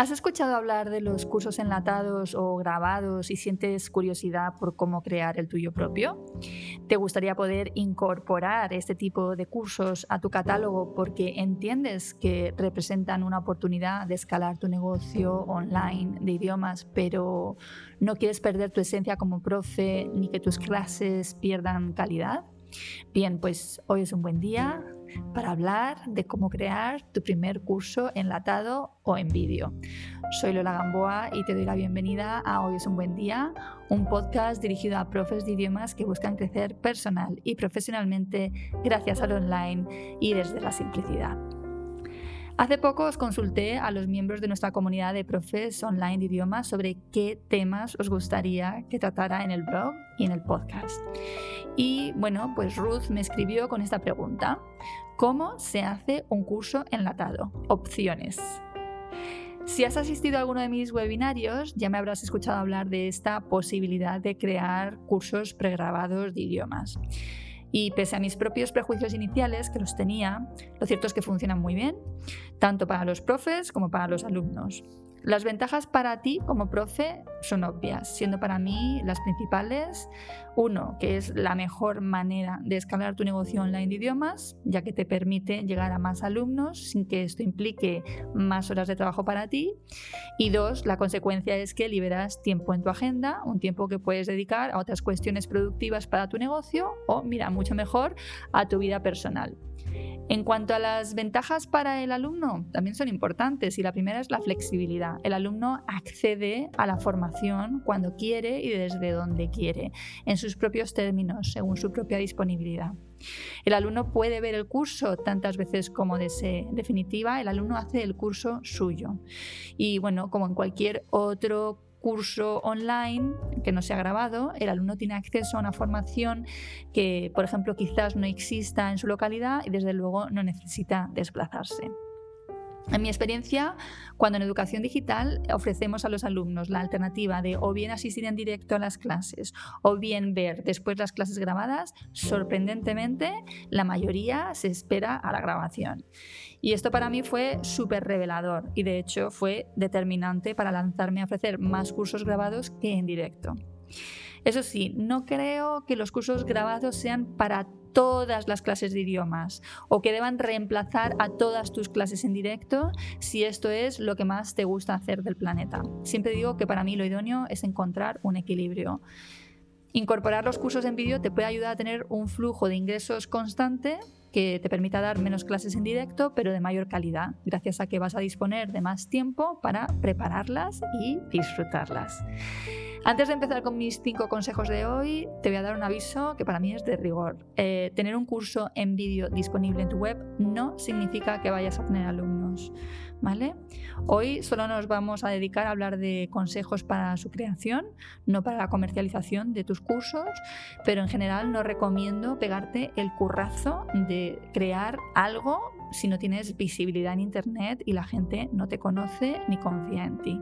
¿Has escuchado hablar de los cursos enlatados o grabados y sientes curiosidad por cómo crear el tuyo propio? ¿Te gustaría poder incorporar este tipo de cursos a tu catálogo porque entiendes que representan una oportunidad de escalar tu negocio online de idiomas, pero no quieres perder tu esencia como profe ni que tus clases pierdan calidad? Bien, pues hoy es un buen día para hablar de cómo crear tu primer curso enlatado o en vídeo. Soy Lola Gamboa y te doy la bienvenida a Hoy es un buen día, un podcast dirigido a profes de idiomas que buscan crecer personal y profesionalmente gracias al online y desde la simplicidad. Hace poco os consulté a los miembros de nuestra comunidad de profes online de idiomas sobre qué temas os gustaría que tratara en el blog y en el podcast. Y bueno, pues Ruth me escribió con esta pregunta. ¿Cómo se hace un curso enlatado? Opciones. Si has asistido a alguno de mis webinarios, ya me habrás escuchado hablar de esta posibilidad de crear cursos pregrabados de idiomas. Y pese a mis propios prejuicios iniciales, que los tenía, lo cierto es que funcionan muy bien, tanto para los profes como para los alumnos. Las ventajas para ti como profe son obvias, siendo para mí las principales, uno, que es la mejor manera de escalar tu negocio online de idiomas, ya que te permite llegar a más alumnos sin que esto implique más horas de trabajo para ti, y dos, la consecuencia es que liberas tiempo en tu agenda, un tiempo que puedes dedicar a otras cuestiones productivas para tu negocio o, mira, mucho mejor, a tu vida personal. En cuanto a las ventajas para el alumno, también son importantes y la primera es la flexibilidad. El alumno accede a la formación cuando quiere y desde donde quiere, en sus propios términos, según su propia disponibilidad. El alumno puede ver el curso tantas veces como desee. En definitiva, el alumno hace el curso suyo. Y bueno, como en cualquier otro curso online que no se ha grabado, el alumno tiene acceso a una formación que, por ejemplo, quizás no exista en su localidad y desde luego no necesita desplazarse. En mi experiencia, cuando en educación digital ofrecemos a los alumnos la alternativa de o bien asistir en directo a las clases o bien ver después las clases grabadas, sorprendentemente la mayoría se espera a la grabación. Y esto para mí fue súper revelador y de hecho fue determinante para lanzarme a ofrecer más cursos grabados que en directo. Eso sí, no creo que los cursos grabados sean para todas las clases de idiomas o que deban reemplazar a todas tus clases en directo si esto es lo que más te gusta hacer del planeta. Siempre digo que para mí lo idóneo es encontrar un equilibrio. Incorporar los cursos en vídeo te puede ayudar a tener un flujo de ingresos constante que te permita dar menos clases en directo, pero de mayor calidad, gracias a que vas a disponer de más tiempo para prepararlas y disfrutarlas. Antes de empezar con mis cinco consejos de hoy, te voy a dar un aviso que para mí es de rigor. Eh, tener un curso en vídeo disponible en tu web no significa que vayas a tener alumnos. Hoy solo nos vamos a dedicar a hablar de consejos para su creación, no para la comercialización de tus cursos, pero en general no recomiendo pegarte el currazo de crear algo si no tienes visibilidad en Internet y la gente no te conoce ni confía en ti.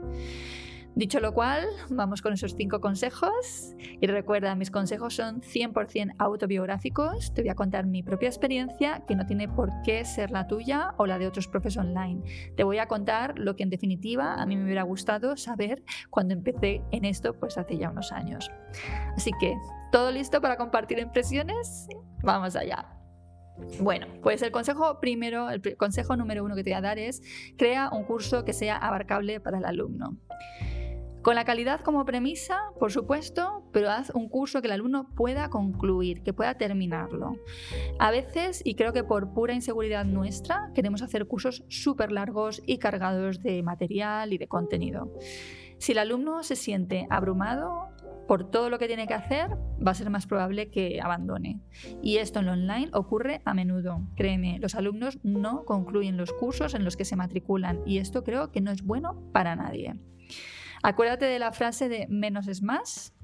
Dicho lo cual, vamos con esos cinco consejos. Y recuerda, mis consejos son 100% autobiográficos. Te voy a contar mi propia experiencia, que no tiene por qué ser la tuya o la de otros profes online. Te voy a contar lo que en definitiva a mí me hubiera gustado saber cuando empecé en esto, pues hace ya unos años. Así que, ¿todo listo para compartir impresiones? Vamos allá. Bueno, pues el consejo primero, el consejo número uno que te voy a dar es crea un curso que sea abarcable para el alumno. Con la calidad como premisa, por supuesto, pero haz un curso que el alumno pueda concluir, que pueda terminarlo. A veces, y creo que por pura inseguridad nuestra, queremos hacer cursos súper largos y cargados de material y de contenido. Si el alumno se siente abrumado, por todo lo que tiene que hacer, va a ser más probable que abandone. Y esto en lo online ocurre a menudo. Créeme, los alumnos no concluyen los cursos en los que se matriculan y esto creo que no es bueno para nadie. Acuérdate de la frase de menos es más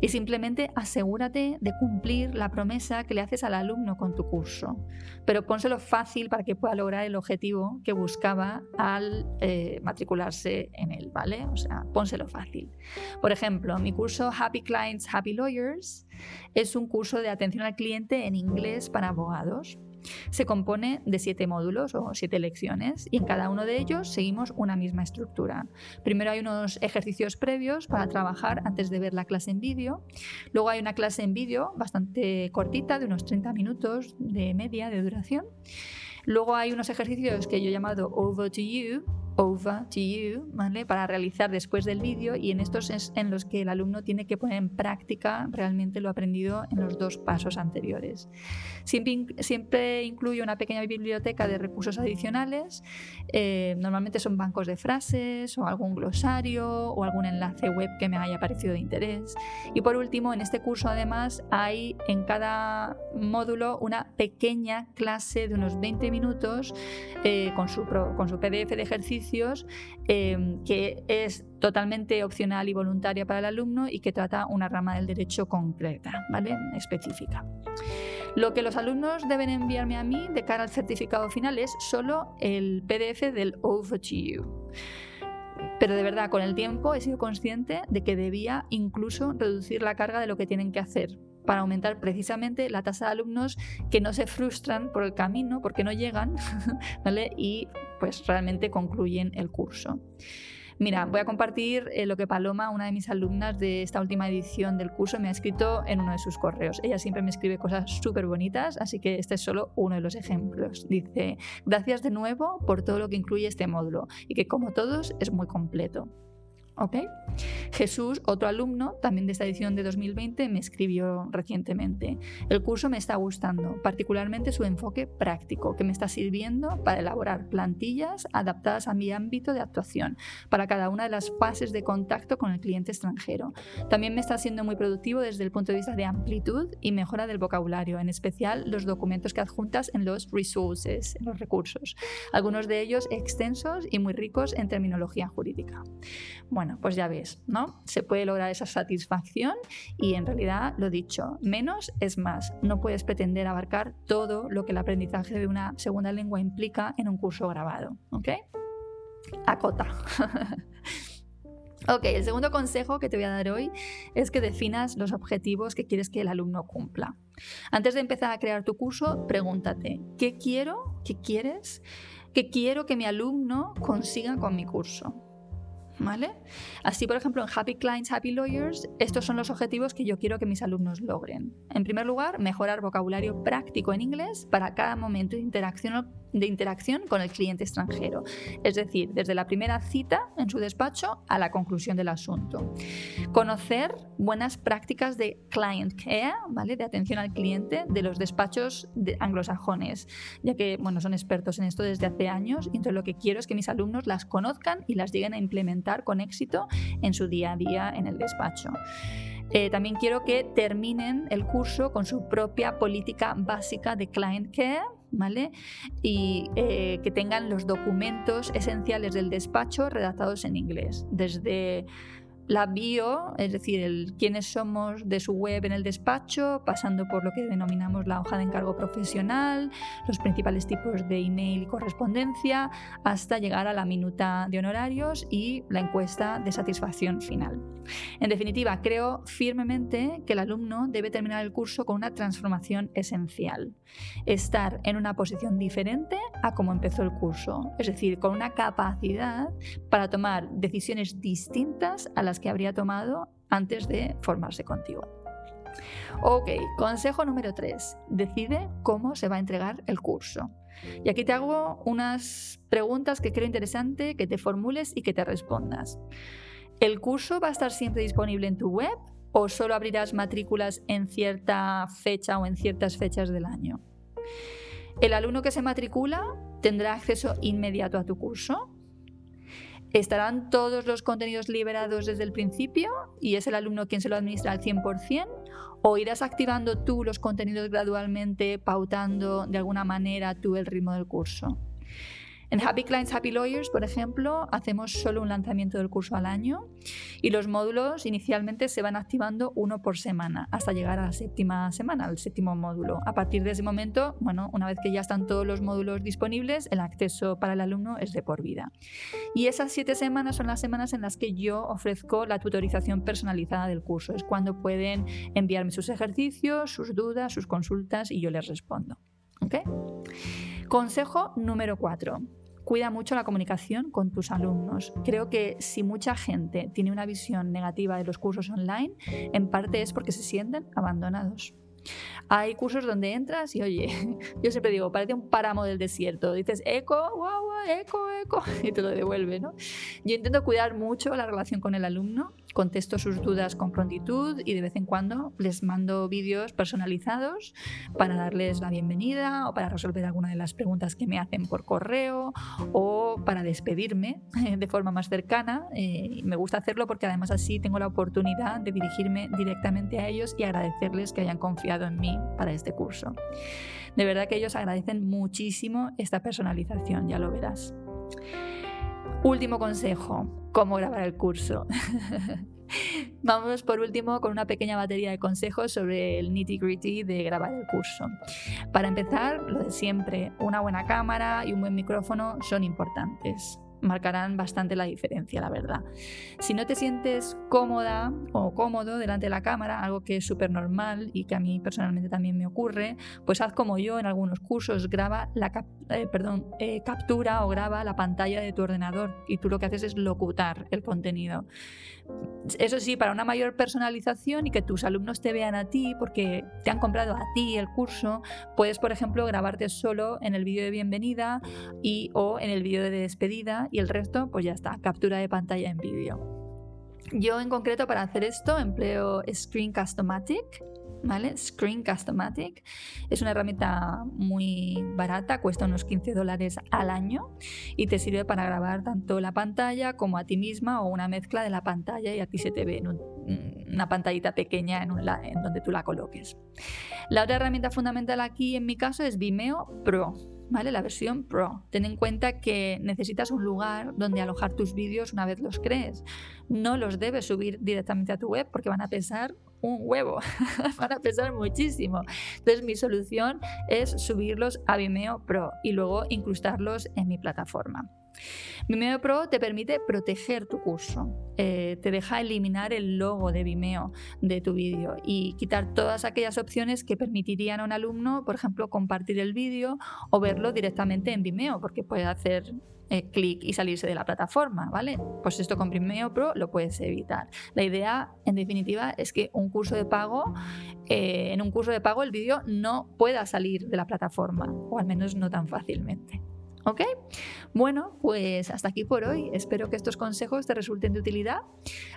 y simplemente asegúrate de cumplir la promesa que le haces al alumno con tu curso, pero pónselo fácil para que pueda lograr el objetivo que buscaba al eh, matricularse en él, ¿vale? O sea, pónselo fácil. Por ejemplo, mi curso Happy Clients, Happy Lawyers es un curso de atención al cliente en inglés para abogados. Se compone de siete módulos o siete lecciones y en cada uno de ellos seguimos una misma estructura. Primero hay unos ejercicios previos para trabajar antes de ver la clase en vídeo. Luego hay una clase en vídeo bastante cortita, de unos 30 minutos de media de duración. Luego hay unos ejercicios que yo he llamado Over to You, over to you, ¿vale? Para realizar después del vídeo y en estos es en los que el alumno tiene que poner en práctica realmente lo aprendido en los dos pasos anteriores. Siempre, siempre incluye una pequeña biblioteca de recursos adicionales, eh, normalmente son bancos de frases o algún glosario o algún enlace web que me haya parecido de interés. Y por último, en este curso además hay en cada módulo una pequeña clase de unos 20 minutos eh, con, su, con su PDF de ejercicio Em, que es totalmente opcional y voluntaria para el alumno y que trata una rama del derecho concreta, ¿vale? específica. Lo que los alumnos deben enviarme a mí de cara al certificado final es solo el PDF del Over. Pero de verdad, con el tiempo he sido consciente de que debía incluso reducir la carga de lo que tienen que hacer, para aumentar precisamente la tasa de alumnos que no se frustran por el camino porque no llegan ¿vale? y pues realmente concluyen el curso. Mira, voy a compartir eh, lo que Paloma, una de mis alumnas de esta última edición del curso, me ha escrito en uno de sus correos. Ella siempre me escribe cosas súper bonitas, así que este es solo uno de los ejemplos. Dice, gracias de nuevo por todo lo que incluye este módulo y que como todos es muy completo. ¿Ok? Jesús, otro alumno, también de esta edición de 2020, me escribió recientemente. El curso me está gustando, particularmente su enfoque práctico, que me está sirviendo para elaborar plantillas adaptadas a mi ámbito de actuación, para cada una de las fases de contacto con el cliente extranjero. También me está siendo muy productivo desde el punto de vista de amplitud y mejora del vocabulario, en especial los documentos que adjuntas en los resources, en los recursos, algunos de ellos extensos y muy ricos en terminología jurídica. Bueno, bueno, pues ya ves, ¿no? Se puede lograr esa satisfacción y en realidad, lo dicho, menos es más. No puedes pretender abarcar todo lo que el aprendizaje de una segunda lengua implica en un curso grabado, ¿ok? Acota. Ok, el segundo consejo que te voy a dar hoy es que definas los objetivos que quieres que el alumno cumpla. Antes de empezar a crear tu curso, pregúntate, ¿qué quiero? ¿Qué quieres? ¿Qué quiero que mi alumno consiga con mi curso? Así, por ejemplo, en Happy Clients, Happy Lawyers, estos son los objetivos que yo quiero que mis alumnos logren. En primer lugar, mejorar vocabulario práctico en inglés para cada momento de interacción de con el cliente extranjero, es decir, desde la primera cita en su despacho a la conclusión del asunto. Conocer buenas prácticas de client care, ¿vale? de atención al cliente de los despachos anglosajones, ya que bueno, son expertos en esto desde hace años entonces lo que quiero es que mis alumnos las conozcan y las lleguen a implementar con éxito en su día a día en el despacho. Eh, también quiero que terminen el curso con su propia política básica de client care, ¿vale? Y eh, que tengan los documentos esenciales del despacho redactados en inglés, desde la bio, es decir, el quiénes somos de su web en el despacho, pasando por lo que denominamos la hoja de encargo profesional, los principales tipos de email y correspondencia, hasta llegar a la minuta de honorarios y la encuesta de satisfacción final. En definitiva, creo firmemente que el alumno debe terminar el curso con una transformación esencial, estar en una posición diferente a como empezó el curso, es decir, con una capacidad para tomar decisiones distintas a las que habría tomado antes de formarse contigo. Ok, consejo número 3. Decide cómo se va a entregar el curso. Y aquí te hago unas preguntas que creo interesante que te formules y que te respondas. ¿El curso va a estar siempre disponible en tu web o solo abrirás matrículas en cierta fecha o en ciertas fechas del año? ¿El alumno que se matricula tendrá acceso inmediato a tu curso? ¿Estarán todos los contenidos liberados desde el principio y es el alumno quien se lo administra al 100%? ¿O irás activando tú los contenidos gradualmente, pautando de alguna manera tú el ritmo del curso? En Happy Clients, Happy Lawyers, por ejemplo, hacemos solo un lanzamiento del curso al año y los módulos inicialmente se van activando uno por semana hasta llegar a la séptima semana, al séptimo módulo. A partir de ese momento, bueno, una vez que ya están todos los módulos disponibles, el acceso para el alumno es de por vida. Y esas siete semanas son las semanas en las que yo ofrezco la tutorización personalizada del curso. Es cuando pueden enviarme sus ejercicios, sus dudas, sus consultas y yo les respondo. ¿Okay? Consejo número 4. Cuida mucho la comunicación con tus alumnos. Creo que si mucha gente tiene una visión negativa de los cursos online, en parte es porque se sienten abandonados. Hay cursos donde entras y oye, yo siempre digo, parece un páramo del desierto. Dices eco, guau, guau, eco, eco, y te lo devuelve, ¿no? Yo intento cuidar mucho la relación con el alumno contesto sus dudas con prontitud y de vez en cuando les mando vídeos personalizados para darles la bienvenida o para resolver alguna de las preguntas que me hacen por correo o para despedirme de forma más cercana. Eh, me gusta hacerlo porque además así tengo la oportunidad de dirigirme directamente a ellos y agradecerles que hayan confiado en mí para este curso. De verdad que ellos agradecen muchísimo esta personalización, ya lo verás. Último consejo, cómo grabar el curso. Vamos por último con una pequeña batería de consejos sobre el nitty gritty de grabar el curso. Para empezar, lo de siempre, una buena cámara y un buen micrófono son importantes marcarán bastante la diferencia, la verdad. Si no te sientes cómoda o cómodo delante de la cámara, algo que es súper normal y que a mí personalmente también me ocurre, pues haz como yo en algunos cursos, graba la eh, perdón, eh, captura o graba la pantalla de tu ordenador y tú lo que haces es locutar el contenido. Eso sí, para una mayor personalización y que tus alumnos te vean a ti porque te han comprado a ti el curso, puedes, por ejemplo, grabarte solo en el vídeo de bienvenida y o en el vídeo de despedida y el resto, pues ya está, captura de pantalla en vídeo. Yo en concreto para hacer esto empleo Screencast-O-Matic ¿vale? Screen Customatic. Es una herramienta muy barata, cuesta unos 15 dólares al año y te sirve para grabar tanto la pantalla como a ti misma o una mezcla de la pantalla y a ti se te ve en una pantallita pequeña en, en donde tú la coloques. La otra herramienta fundamental aquí en mi caso es Vimeo Pro. ¿Vale? La versión Pro. Ten en cuenta que necesitas un lugar donde alojar tus vídeos una vez los crees. No los debes subir directamente a tu web porque van a pesar un huevo, van a pesar muchísimo. Entonces mi solución es subirlos a Vimeo Pro y luego incrustarlos en mi plataforma. Vimeo Pro te permite proteger tu curso, eh, te deja eliminar el logo de Vimeo de tu vídeo y quitar todas aquellas opciones que permitirían a un alumno, por ejemplo, compartir el vídeo o verlo directamente en Vimeo, porque puede hacer eh, clic y salirse de la plataforma, ¿vale? Pues esto con Vimeo Pro lo puedes evitar. La idea, en definitiva, es que un curso de pago, eh, en un curso de pago el vídeo no pueda salir de la plataforma, o al menos no tan fácilmente. ¿Ok? Bueno, pues hasta aquí por hoy. Espero que estos consejos te resulten de utilidad.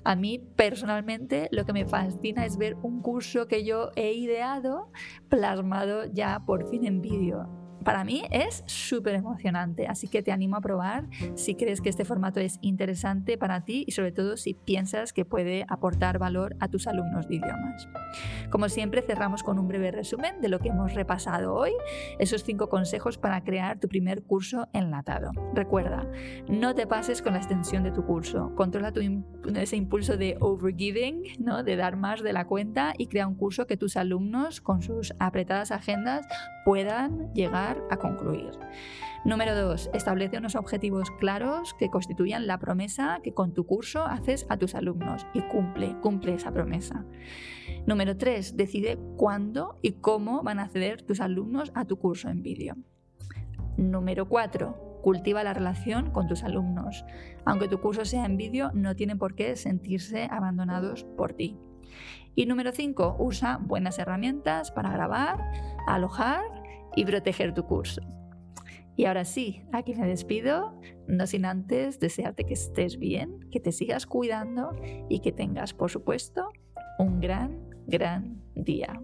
A mí personalmente lo que me fascina es ver un curso que yo he ideado plasmado ya por fin en vídeo para mí es súper emocionante, así que te animo a probar si crees que este formato es interesante para ti y sobre todo si piensas que puede aportar valor a tus alumnos de idiomas. Como siempre, cerramos con un breve resumen de lo que hemos repasado hoy, esos cinco consejos para crear tu primer curso enlatado. Recuerda, no te pases con la extensión de tu curso, controla ese impulso de overgiving, ¿no? de dar más de la cuenta y crea un curso que tus alumnos con sus apretadas agendas puedan llegar a concluir. Número 2. Establece unos objetivos claros que constituyan la promesa que con tu curso haces a tus alumnos y cumple, cumple esa promesa. Número 3. Decide cuándo y cómo van a acceder tus alumnos a tu curso en vídeo. Número 4. Cultiva la relación con tus alumnos. Aunque tu curso sea en vídeo, no tienen por qué sentirse abandonados por ti. Y número 5. Usa buenas herramientas para grabar, alojar y proteger tu curso. Y ahora sí, aquí me despido, no sin antes desearte que estés bien, que te sigas cuidando y que tengas, por supuesto, un gran, gran día.